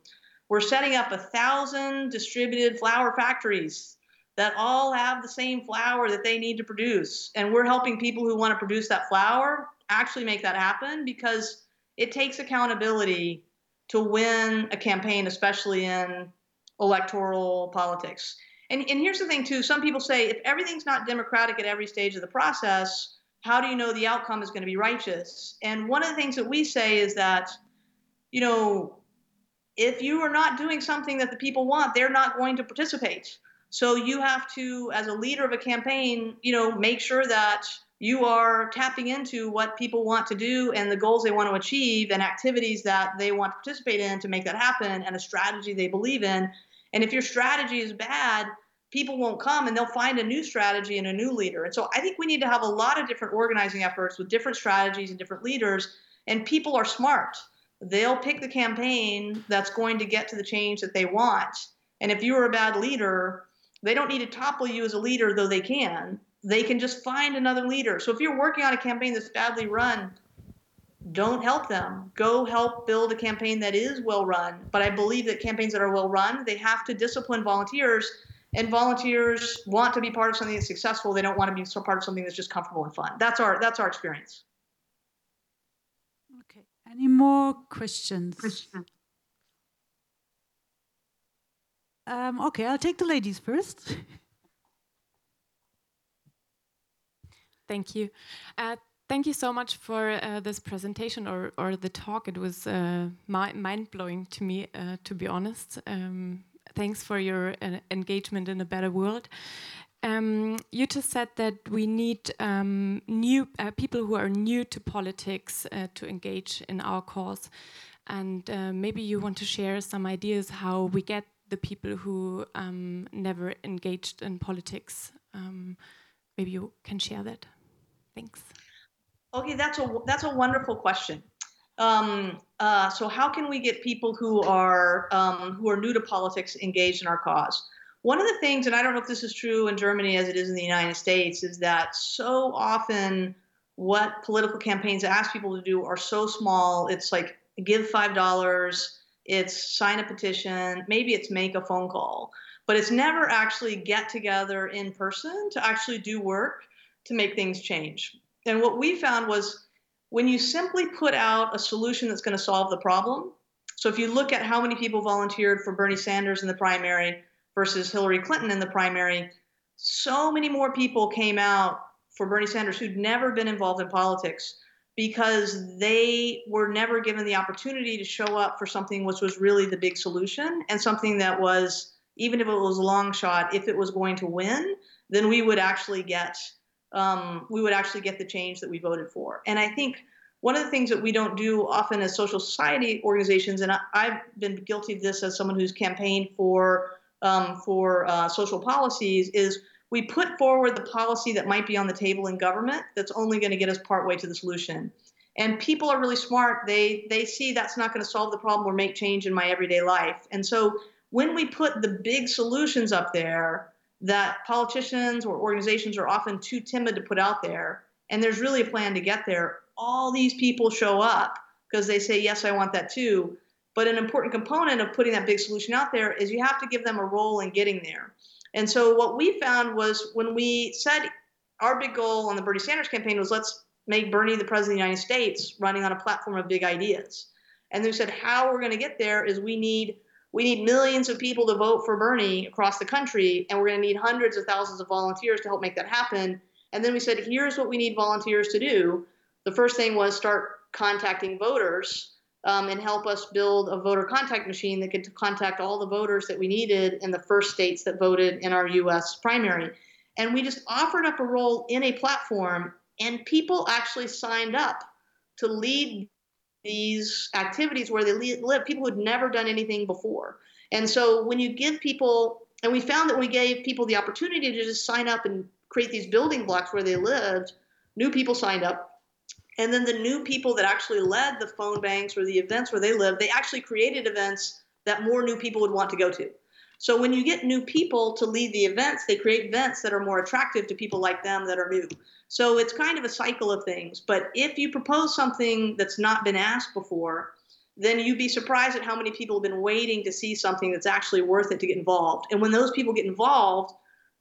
We're setting up a thousand distributed flower factories that all have the same flower that they need to produce. And we're helping people who want to produce that flower actually make that happen because it takes accountability to win a campaign, especially in electoral politics. And, and here's the thing, too some people say if everything's not democratic at every stage of the process, how do you know the outcome is going to be righteous? And one of the things that we say is that, you know, if you are not doing something that the people want, they're not going to participate. So you have to, as a leader of a campaign, you know, make sure that you are tapping into what people want to do and the goals they want to achieve and activities that they want to participate in to make that happen and a strategy they believe in. And if your strategy is bad, people won't come and they'll find a new strategy and a new leader. And so I think we need to have a lot of different organizing efforts with different strategies and different leaders. And people are smart. They'll pick the campaign that's going to get to the change that they want. And if you're a bad leader, they don't need to topple you as a leader, though they can. They can just find another leader. So if you're working on a campaign that's badly run, don't help them. Go help build a campaign that is well run. But I believe that campaigns that are well run, they have to discipline volunteers, and volunteers want to be part of something that's successful. They don't want to be part of something that's just comfortable and fun. That's our that's our experience. Okay. Any more questions? Um, okay, I'll take the ladies first. Thank you. Uh, thank you so much for uh, this presentation or, or the talk. It was uh, mind blowing to me, uh, to be honest. Um, thanks for your uh, engagement in a better world. Um, you just said that we need um, new uh, people who are new to politics to engage in our cause. And maybe you want to share some ideas how we get the people who um, never engaged in politics. Maybe you can share that. Thanks. Okay, that's a that's a wonderful question. Um, uh, so, how can we get people who are um, who are new to politics engaged in our cause? One of the things, and I don't know if this is true in Germany as it is in the United States, is that so often what political campaigns ask people to do are so small. It's like give five dollars it's sign a petition, maybe it's make a phone call, but it's never actually get together in person to actually do work to make things change. And what we found was when you simply put out a solution that's going to solve the problem. So if you look at how many people volunteered for Bernie Sanders in the primary versus Hillary Clinton in the primary, so many more people came out for Bernie Sanders who'd never been involved in politics because they were never given the opportunity to show up for something which was really the big solution and something that was even if it was a long shot if it was going to win then we would actually get um, we would actually get the change that we voted for and i think one of the things that we don't do often as social society organizations and I, have been guilty of this as someone who's campaigned for um, for uh, social policies is we put forward the policy that might be on the table in government that's only going to get us partway to the solution. And people are really smart. They they see that's not going to solve the problem or make change in my everyday life. And so when we put the big solutions up there that politicians or organizations are often too timid to put out there, and there's really a plan to get there, all these people show up because they say, Yes, I want that too. But an important component of putting that big solution out there is you have to give them a role in getting there. And so what we found was when we said our big goal on the Bernie Sanders campaign was let's make Bernie the president of the United States running on a platform of big ideas. And they said how we're going to get there is we need we need millions of people to vote for Bernie across the country, and we're going to need hundreds of thousands of volunteers to help make that happen. And then we said, here's what we need volunteers to do. The first thing was start contacting voters um, and help us build a voter contact machine that could contact all the voters that we needed in the first states that voted in our US primary. And we just offered up a role in a platform, and people actually signed up to lead these activities where they live, people who'd never done anything before. And so when you give people, and we found that we gave people the opportunity to just sign up and create these building blocks where they lived, new people signed up and then the new people that actually led the phone banks or the events where they lived, they actually created events that more new people would want to go to. So when you get new people to lead the events, they create events that are more attractive to people like them that are new. So it's kind of a cycle of things. But if you propose something that's not been asked before, then you'd be surprised at how many people have been waiting to see something that's actually worth it to get involved. And when those people get involved,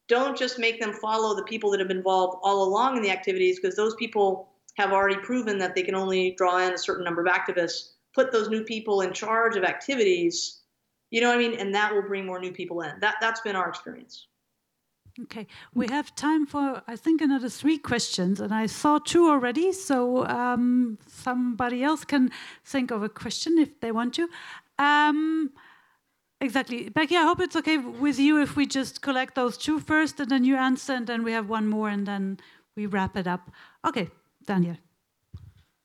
don't just make them follow the people that have been involved all along in the activities because those people have already proven that they can only draw in a certain number of activists, put those new people in charge of activities, you know what I mean? And that will bring more new people in. That, that's been our experience. Okay, we have time for, I think, another three questions, and I saw two already, so um, somebody else can think of a question if they want to. Um, exactly. Becky, I hope it's okay with you if we just collect those two first, and then you answer, and then we have one more, and then we wrap it up. Okay, Daniel.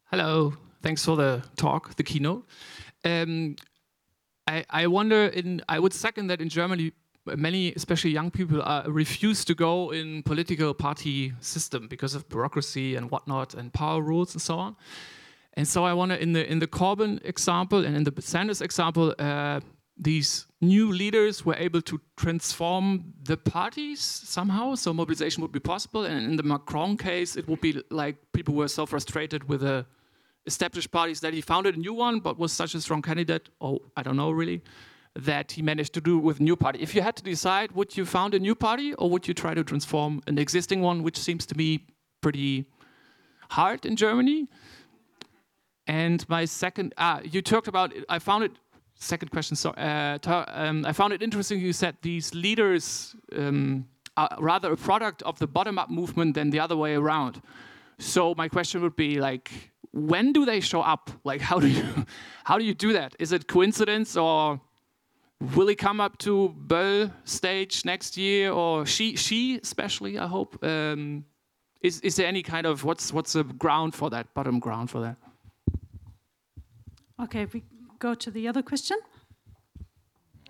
Hello, thanks for the talk, the keynote. Um, I, I wonder, in I would second that in Germany, many, especially young people, uh, refuse to go in political party system because of bureaucracy and whatnot and power rules and so on. And so I wonder, in the in the Corbyn example and in the Sanders example, uh, these new leaders were able to transform the parties somehow, so mobilization would be possible. And in the Macron case, it would be like people were so frustrated with the established parties that he founded a new one, but was such a strong candidate, or I don't know really, that he managed to do with a new party. If you had to decide, would you found a new party or would you try to transform an existing one, which seems to me pretty hard in Germany? And my second, ah, you talked about, I found it, second question, so, uh, um, I found it interesting you said these leaders um, are rather a product of the bottom-up movement than the other way around. So my question would be like, when do they show up? Like, how do you, how do you do that? Is it coincidence or will he come up to Böll stage next year or she, she especially, I hope? Um, is, is there any kind of, what's, what's the ground for that, bottom ground for that? Okay, we go to the other question.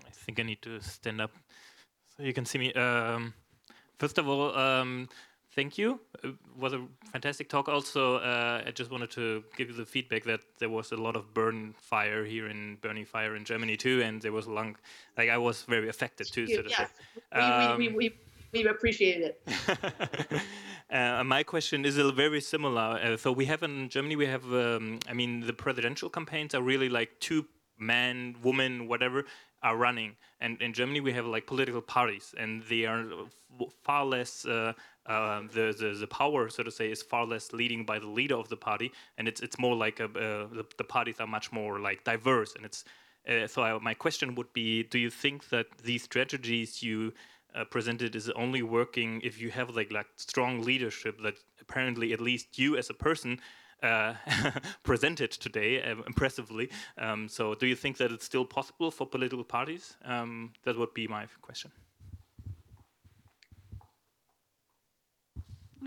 I think I need to stand up so you can see me. Um, first of all, um, thank you. It was a fantastic talk. Also, uh, I just wanted to give you the feedback that there was a lot of burn fire here in burning fire in Germany too, and there was a long, like I was very affected too. So to yes, we, we, we, we, we appreciated it. uh, my question is a very similar. Uh, so we have in Germany, we have, um, I mean, the presidential campaigns are really like two men, women, whatever, are running. And in Germany, we have like political parties, and they are far less. Uh, uh, the, the the power, so to say, is far less leading by the leader of the party, and it's it's more like a, uh, the, the parties are much more like diverse, and it's. Uh, so I, my question would be: Do you think that these strategies you uh, presented is only working if you have like like strong leadership that apparently at least you as a person uh, presented today uh, impressively. Um, so, do you think that it's still possible for political parties? Um, that would be my question.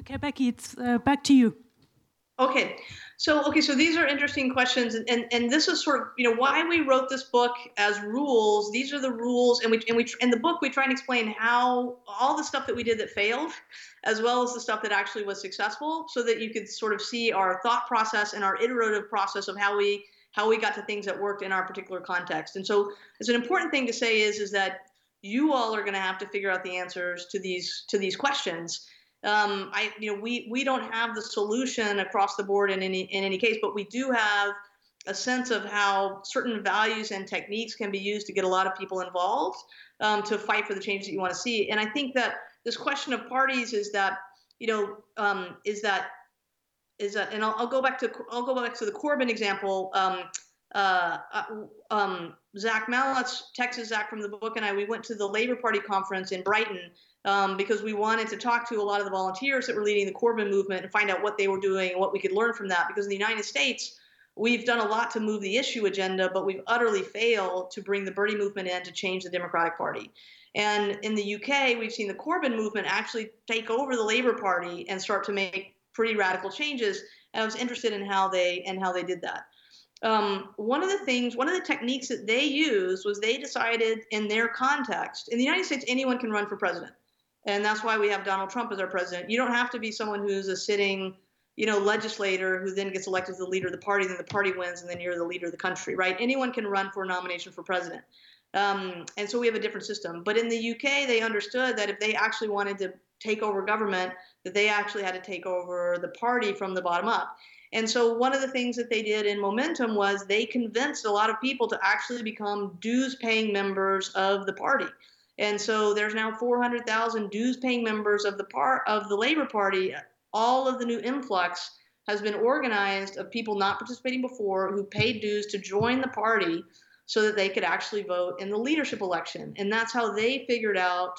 Okay, Becky, it's uh, back to you. Okay, so okay, so these are interesting questions, and, and and this is sort of you know why we wrote this book as rules. These are the rules, and we and we in the book we try and explain how all the stuff that we did that failed, as well as the stuff that actually was successful, so that you could sort of see our thought process and our iterative process of how we how we got to things that worked in our particular context. And so, it's an important thing to say is is that you all are going to have to figure out the answers to these to these questions um, I, you know, we we don't have the solution across the board in any in any case, but we do have a sense of how certain values and techniques can be used to get a lot of people involved um, to fight for the change that you want to see. And I think that this question of parties is that you know um, is that is that, and I'll, I'll, go back to I'll go back to the Corbyn example. Um, uh, uh, um, Zack Malitz, Texas Zach from the book, and I we went to the Labour Party conference in Brighton um, because we wanted to talk to a lot of the volunteers that were leading the Corbyn movement and find out what they were doing and what we could learn from that. Because in the United States, we've done a lot to move the issue agenda, but we've utterly failed to bring the Bernie movement in to change the Democratic Party. And in the UK, we've seen the Corbyn movement actually take over the Labour Party and start to make pretty radical changes. And I was interested in how they and how they did that. Um, one of the things, one of the techniques that they used was they decided in their context, in the United States, anyone can run for president. And that's why we have Donald Trump as our president. You don't have to be someone who's a sitting, you know, legislator who then gets elected as the leader of the party, then the party wins, and then you're the leader of the country, right? Anyone can run for a nomination for president. Um, and so we have a different system. But in the UK, they understood that if they actually wanted to take over government, that they actually had to take over the party from the bottom up. And so one of the things that they did in Momentum was they convinced a lot of people to actually become dues paying members of the party. And so there's now 400,000 dues paying members of the part of the Labour Party. All of the new influx has been organized of people not participating before who paid dues to join the party so that they could actually vote in the leadership election. And that's how they figured out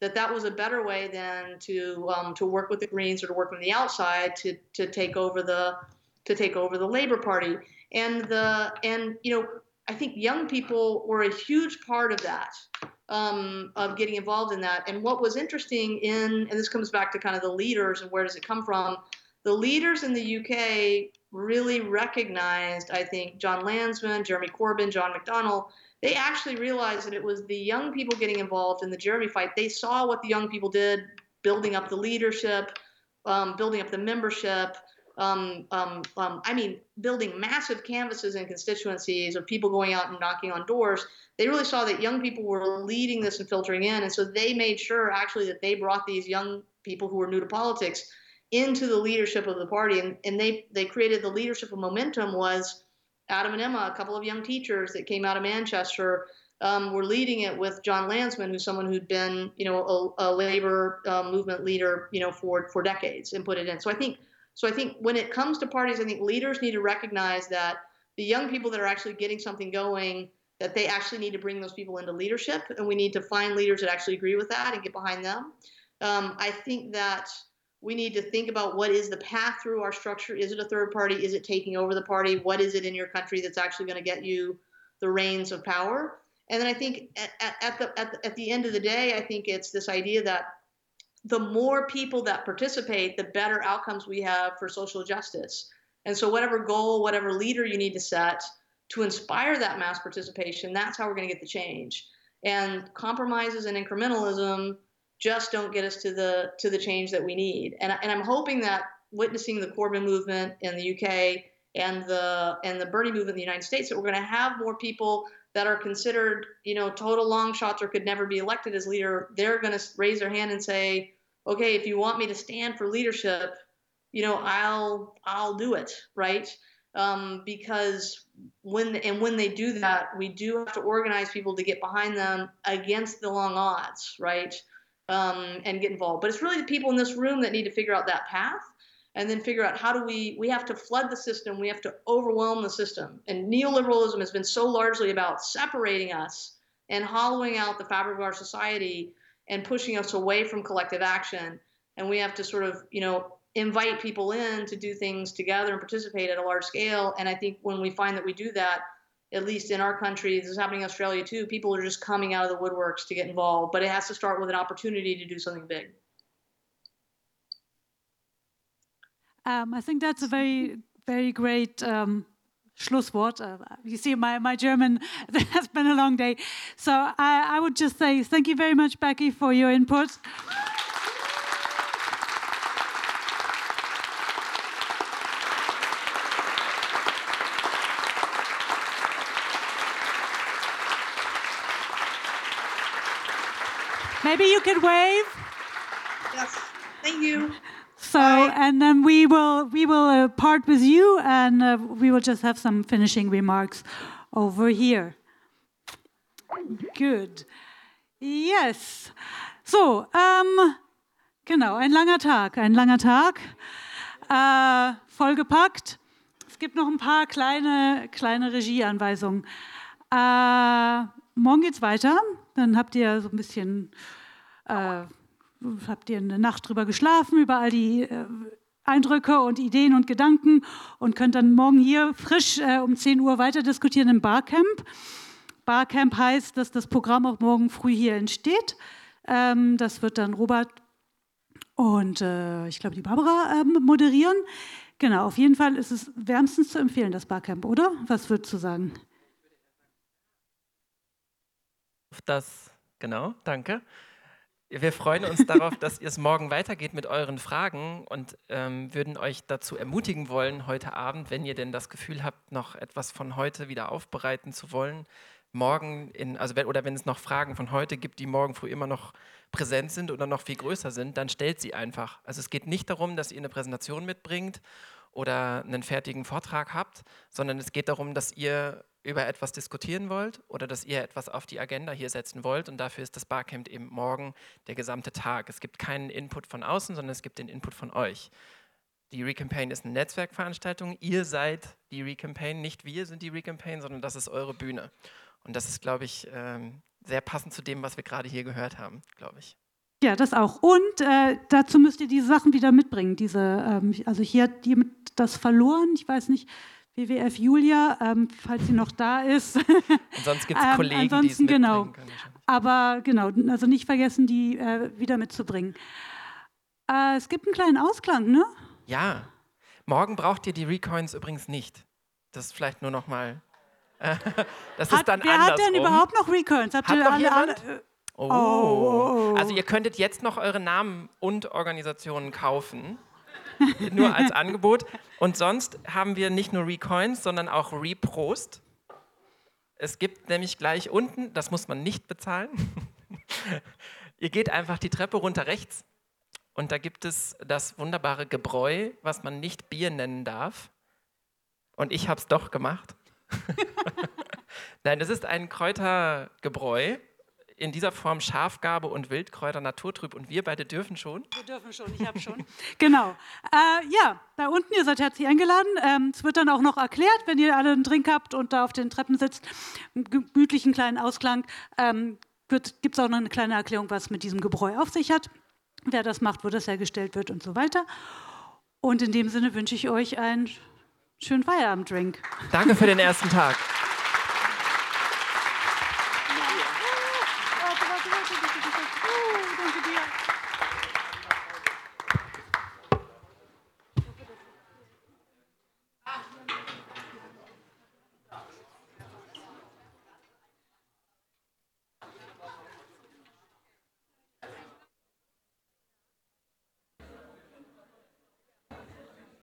that that was a better way than to um, to work with the Greens or to work from the outside to to take over the to take over the Labour Party. And the and you know I think young people were a huge part of that um, of getting involved in that. And what was interesting in, and this comes back to kind of the leaders and where does it come from? The leaders in the UK really recognized, I think, Jon Lansman, Jeremy Corbyn, John McDonnell. They actually realized that it was the young people getting involved in the Jeremy fight. They saw what the young people did, building up the leadership, um, building up the membership, um, um, um, I mean, building massive canvasses in constituencies of people going out and knocking on doors. They really saw that young people were leading this and filtering in, and so they made sure actually that they brought these young people who were new to politics into the leadership of the party. And, and they, they created the leadership of momentum was Adam and Emma, a couple of young teachers that came out of Manchester, um, were leading it with Jon Lansman, who's someone who'd been, you know, a, a labor uh, movement leader, you know, for for decades and put it in. So I think, so I think when it comes to parties, I think leaders need to recognize that the young people that are actually getting something going, that they actually need to bring those people into leadership, and we need to find leaders that actually agree with that and get behind them. Um, I think that we need to think about what is the path through our structure. Is it a third party? Is it taking over the party? What is it in your country that's actually going to get you the reins of power? And then I think at, at, the, at, the, at the end of the day, I think it's this idea that the more people that participate, the better outcomes we have for social justice. And so, whatever goal, whatever leader you need to set to inspire that mass participation, that's how we're going to get the change. And compromises and incrementalism just don't get us to the to the change that we need. And, and I'm hoping that witnessing the Corbyn movement in the UK and the and the Bernie movement in the United States, that we're going to have more people that are considered, you know, total long shots or could never be elected as leader. They're going to raise their hand and say, "Okay, if you want me to stand for leadership, you know, I'll I'll do it, right?" Um, because when and when they do that, we do have to organize people to get behind them against the long odds, right? um, and get involved. But it's really the people in this room that need to figure out that path and then figure out how do we we have to flood the system we have to overwhelm the system and neoliberalism has been so largely about separating us and hollowing out the fabric of our society and pushing us away from collective action and we have to sort of you know invite people in to do things together and participate at a large scale and i think when we find that we do that at least in our country, this is happening in Australia too, people are just coming out of the woodworks to get involved. But it has to start with an opportunity to do something big. Um, I think that's a very, very great um, Schlusswort. Uh, you see, my, my German has been a long day. So I, I would just say thank you very much, Becky, for your input. Maybe you could wave. Yes, thank you. So, Bye. and then we will we will uh, part with you, and uh, we will just have some finishing remarks over here. Good. Yes. So, ähm, genau, ein langer Tag, ein langer Tag, äh, vollgepackt. Es gibt noch ein paar kleine, kleine Regieanweisungen. Äh, morgen geht's weiter. Dann habt ihr so ein bisschen äh, habt ihr eine Nacht drüber geschlafen, über all die äh, Eindrücke und Ideen und Gedanken und könnt dann morgen hier frisch äh, um 10 Uhr weiter diskutieren im Barcamp. Barcamp heißt, dass das Programm auch morgen früh hier entsteht. Ähm, das wird dann Robert und äh, ich glaube die Barbara ähm, moderieren. Genau, auf jeden Fall ist es wärmstens zu empfehlen, das Barcamp, oder? Was würdest du sagen? Das, genau, danke. Wir freuen uns darauf, dass ihr es morgen weitergeht mit euren Fragen und ähm, würden euch dazu ermutigen wollen, heute Abend, wenn ihr denn das Gefühl habt, noch etwas von heute wieder aufbereiten zu wollen, morgen in, also wenn, oder wenn es noch Fragen von heute gibt, die morgen früh immer noch präsent sind oder noch viel größer sind, dann stellt sie einfach. Also es geht nicht darum, dass ihr eine Präsentation mitbringt oder einen fertigen Vortrag habt, sondern es geht darum, dass ihr über etwas diskutieren wollt oder dass ihr etwas auf die Agenda hier setzen wollt. Und dafür ist das Barcamp eben morgen der gesamte Tag. Es gibt keinen Input von außen, sondern es gibt den Input von euch. Die Recampaign ist eine Netzwerkveranstaltung. Ihr seid die Recampaign, nicht wir sind die Recampaign, sondern das ist eure Bühne. Und das ist, glaube ich, ähm, sehr passend zu dem, was wir gerade hier gehört haben, glaube ich. Ja, das auch. Und äh, dazu müsst ihr diese Sachen wieder mitbringen. Diese, ähm, also hier hat jemand das verloren. Ich weiß nicht, WWF Julia, ähm, falls sie noch da ist. sonst gibt es ähm, Kollegen, die es genau. Können, Aber genau, also nicht vergessen, die äh, wieder mitzubringen. Äh, es gibt einen kleinen Ausklang, ne? Ja. Morgen braucht ihr die Recoins übrigens nicht. Das ist vielleicht nur noch mal. das hat, ist dann wer andersrum. hat denn überhaupt noch Recoins? Habt hat ihr noch alle, alle, äh, oh. Oh. Also ihr könntet jetzt noch eure Namen und Organisationen kaufen. nur als Angebot. Und sonst haben wir nicht nur Recoins, sondern auch Reprost. Es gibt nämlich gleich unten, das muss man nicht bezahlen. Ihr geht einfach die Treppe runter rechts Und da gibt es das wunderbare Gebräu, was man nicht Bier nennen darf. Und ich habe es doch gemacht. Nein, es ist ein Kräutergebräu. In dieser Form Schafgarbe und Wildkräuter naturtrüb. Und wir beide dürfen schon. Wir dürfen schon, ich habe schon. genau. Äh, ja, da unten, ihr seid herzlich eingeladen. Ähm, es wird dann auch noch erklärt, wenn ihr alle einen Drink habt und da auf den Treppen sitzt, einen gemütlichen kleinen Ausklang, ähm, gibt es auch noch eine kleine Erklärung, was mit diesem Gebräu auf sich hat, wer das macht, wo das hergestellt wird und so weiter. Und in dem Sinne wünsche ich euch einen schönen Feierabenddrink. Danke für den ersten Tag.